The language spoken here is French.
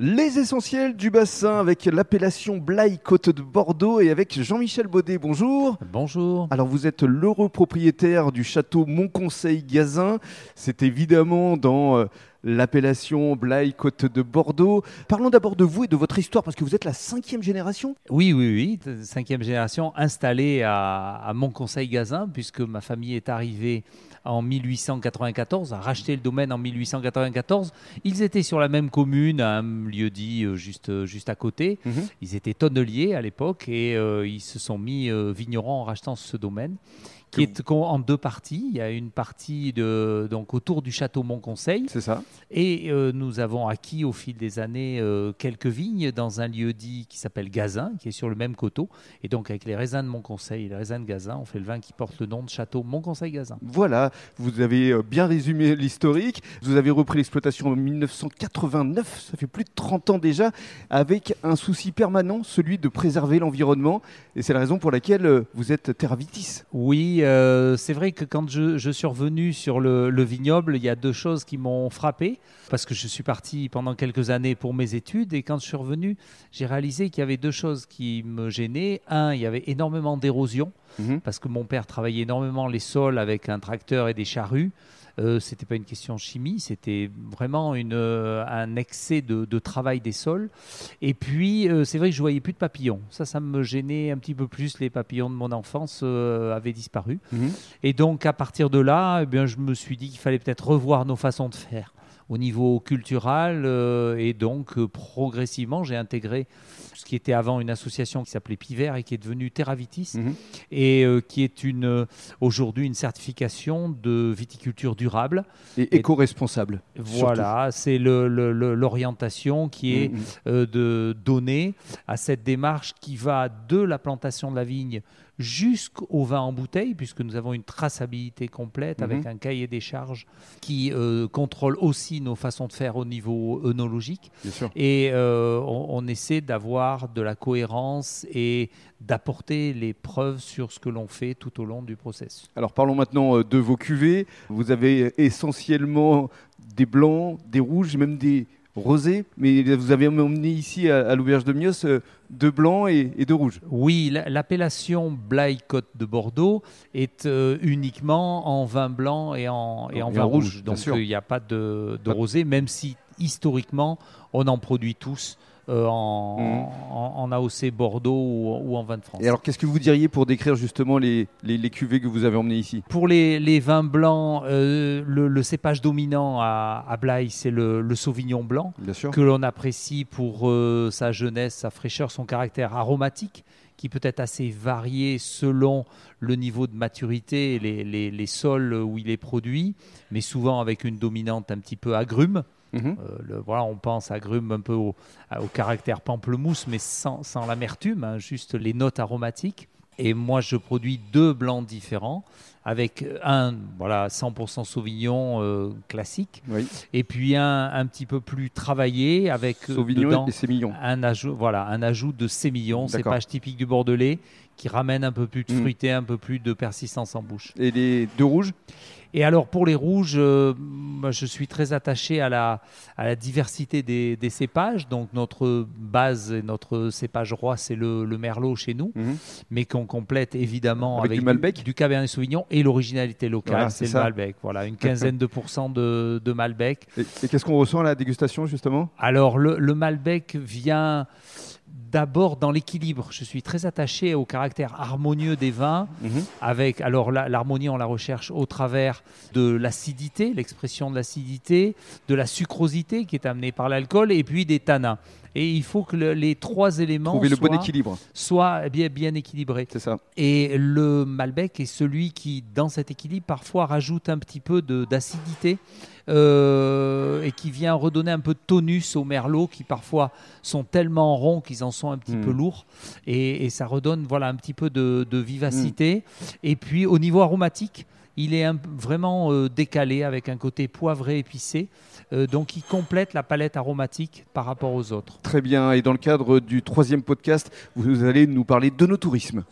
Les essentiels du bassin avec l'appellation Blaye Côte de Bordeaux et avec Jean-Michel Baudet. Bonjour. Bonjour. Alors vous êtes l'heureux propriétaire du château Montconseil Gazin. C'est évidemment dans euh, l'appellation Blaye Côte de Bordeaux. Parlons d'abord de vous et de votre histoire parce que vous êtes la cinquième génération. Oui, oui, oui, cinquième génération installée à, à Montconseil Gazin puisque ma famille est arrivée en 1894, a racheté le domaine en 1894. Ils étaient sur la même commune, un lieu dit euh, juste, euh, juste à côté. Mhm. Ils étaient tonneliers à l'époque et euh, ils se sont mis euh, vignerons en rachetant ce domaine qui est en deux parties. Il y a une partie de, donc autour du château Montconseil C'est ça. et euh, nous avons acquis au fil des années euh, quelques vignes dans un lieu dit qui s'appelle Gazin, qui est sur le même coteau. Et donc avec les raisins de Montconseil et les raisins de Gazin, on fait le vin qui porte le nom de château Montconseil-Gazin. Voilà, vous avez euh, bien résumé l'historique. Vous avez repris l'exploitation en 1989, ça fait plus de 30 ans déjà, avec un souci permanent, celui de préserver l'environnement. Et c'est la raison pour laquelle vous êtes Terravitis. Oui, euh, c'est vrai que quand je, suis revenu sur le, le vignoble, il y a deux choses qui m'ont frappé, parce que je suis parti pendant quelques années pour mes études, et quand je suis revenu, j'ai réalisé qu'il y avait deux choses qui me gênaient. Un, il y avait énormément d'érosion, Mhm. parce que mon père travaillait énormément les sols avec un tracteur et des charrues. Euh, c'était pas une question de chimie, c'était vraiment une, euh, un excès de, de travail des sols. Et puis, euh, c'est vrai que je voyais plus de papillons. Ça, ça me gênait un petit peu plus. Les papillons de mon enfance euh, avaient disparu. Mhm. Et donc, à partir de là, eh bien, je me suis dit qu'il fallait peut-être revoir nos façons de faire au niveau culturel. euh, et donc, euh, progressivement, j'ai intégré ce qui était avant une association qui s'appelait Piver et qui est devenue Terravitis Mhm. et euh, qui est une aujourd'hui une certification de viticulture durable. Et éco-responsable. Voilà, c'est le- le- le- l'orientation qui est Mhm. euh, de donner à cette démarche qui va de la plantation de la vigne jusqu'au vin en bouteille, puisque nous avons une traçabilité complète Mhm. avec un cahier des charges qui euh, contrôle aussi nos façons de faire au niveau œnologique. Et euh, on, on essaie d'avoir de la cohérence et d'apporter les preuves sur ce que l'on fait tout au long du processus. Alors parlons maintenant euh, de vos cuvées. Vous avez essentiellement des blancs, des rouges, même des rosés. Mais vous avez emmené ici à, à l'auberge de Mios euh, deux blancs et, et deux rouges. Oui, la- l'appellation Blaye Côte de Bordeaux est euh, uniquement en vin blanc et en, et en Et vin en rouge, Donc euh, il n'y a pas de, rosé, même si historiquement on en produit tous euh, en, en- en AOC Bordeaux ou, ou en vin de France. Et alors qu'est-ce que vous diriez pour décrire justement les, les, les cuvées que vous avez emmenées ici? Pour les, les vins blancs, euh, le, le cépage dominant à, à Blaye, c'est le, le Sauvignon blanc. Que l'on apprécie pour euh, sa jeunesse, sa fraîcheur, son caractère aromatique, qui peut être assez varié selon le niveau de maturité les- les sols où il est produit, mais souvent avec une dominante un petit peu agrume. Mhm. Euh, le- voilà, on pense agrume un peu au, à- au caractère pamplemousse, mais sans, sans l'amertume, hein, juste les notes aromatiques. Et moi, je produis deux blancs différents, avec un voilà 100% Sauvignon euh, classique, Oui. et puis un un petit peu plus travaillé avec euh, Sauvignon dedans et Sémillon. un ajout, voilà, un ajout de sémillon, cépage typique du Bordelais, qui ramène un peu plus de Mm. fruité, un peu plus de persistance en bouche. Et les deux rouges? Et alors pour les rouges, euh, moi, je suis très attaché à la, à la diversité des, des cépages. Donc notre base notre cépage roi, c'est le, le merlot chez nous, Mhm. mais qu'on complète évidemment Avec avec, du Malbec? du, Cabernet Sauvignon et l'originalité locale, Voilà, c'est le. Malbec. Voilà, une quinzaine de pourcents de, de Malbec. Et, et qu'est-ce qu'on ressent à la dégustation justement? Alors, le, le Malbec vient d'abord dans l'équilibre. Je suis très attaché au caractère harmonieux des vins. Avec, alors, l'harmonie, on la recherche au travers de l'acidité, l'expression de l'acidité, de la sucrosité qui est amenée par l'alcool, et puis des tanins. Et il faut que le- les trois éléments Trouver le soient, bon équilibre, soient bien, bien équilibrés. c'est ça. Et le Malbec est celui qui, dans cet équilibre, parfois rajoute un petit peu d'acidité euh, et qui vient redonner un peu de tonus aux merlots qui parfois sont tellement ronds qu'ils en sont un petit peu lourds. Et, et ça redonne voilà, un petit peu de, de vivacité. Et puis au niveau aromatique, il est vraiment euh, décalé avec un côté poivré épicé. Euh, donc il complète la palette aromatique par rapport aux autres. Très bien. Et dans le cadre du troisième podcast, vous allez nous parler de nos tourismes.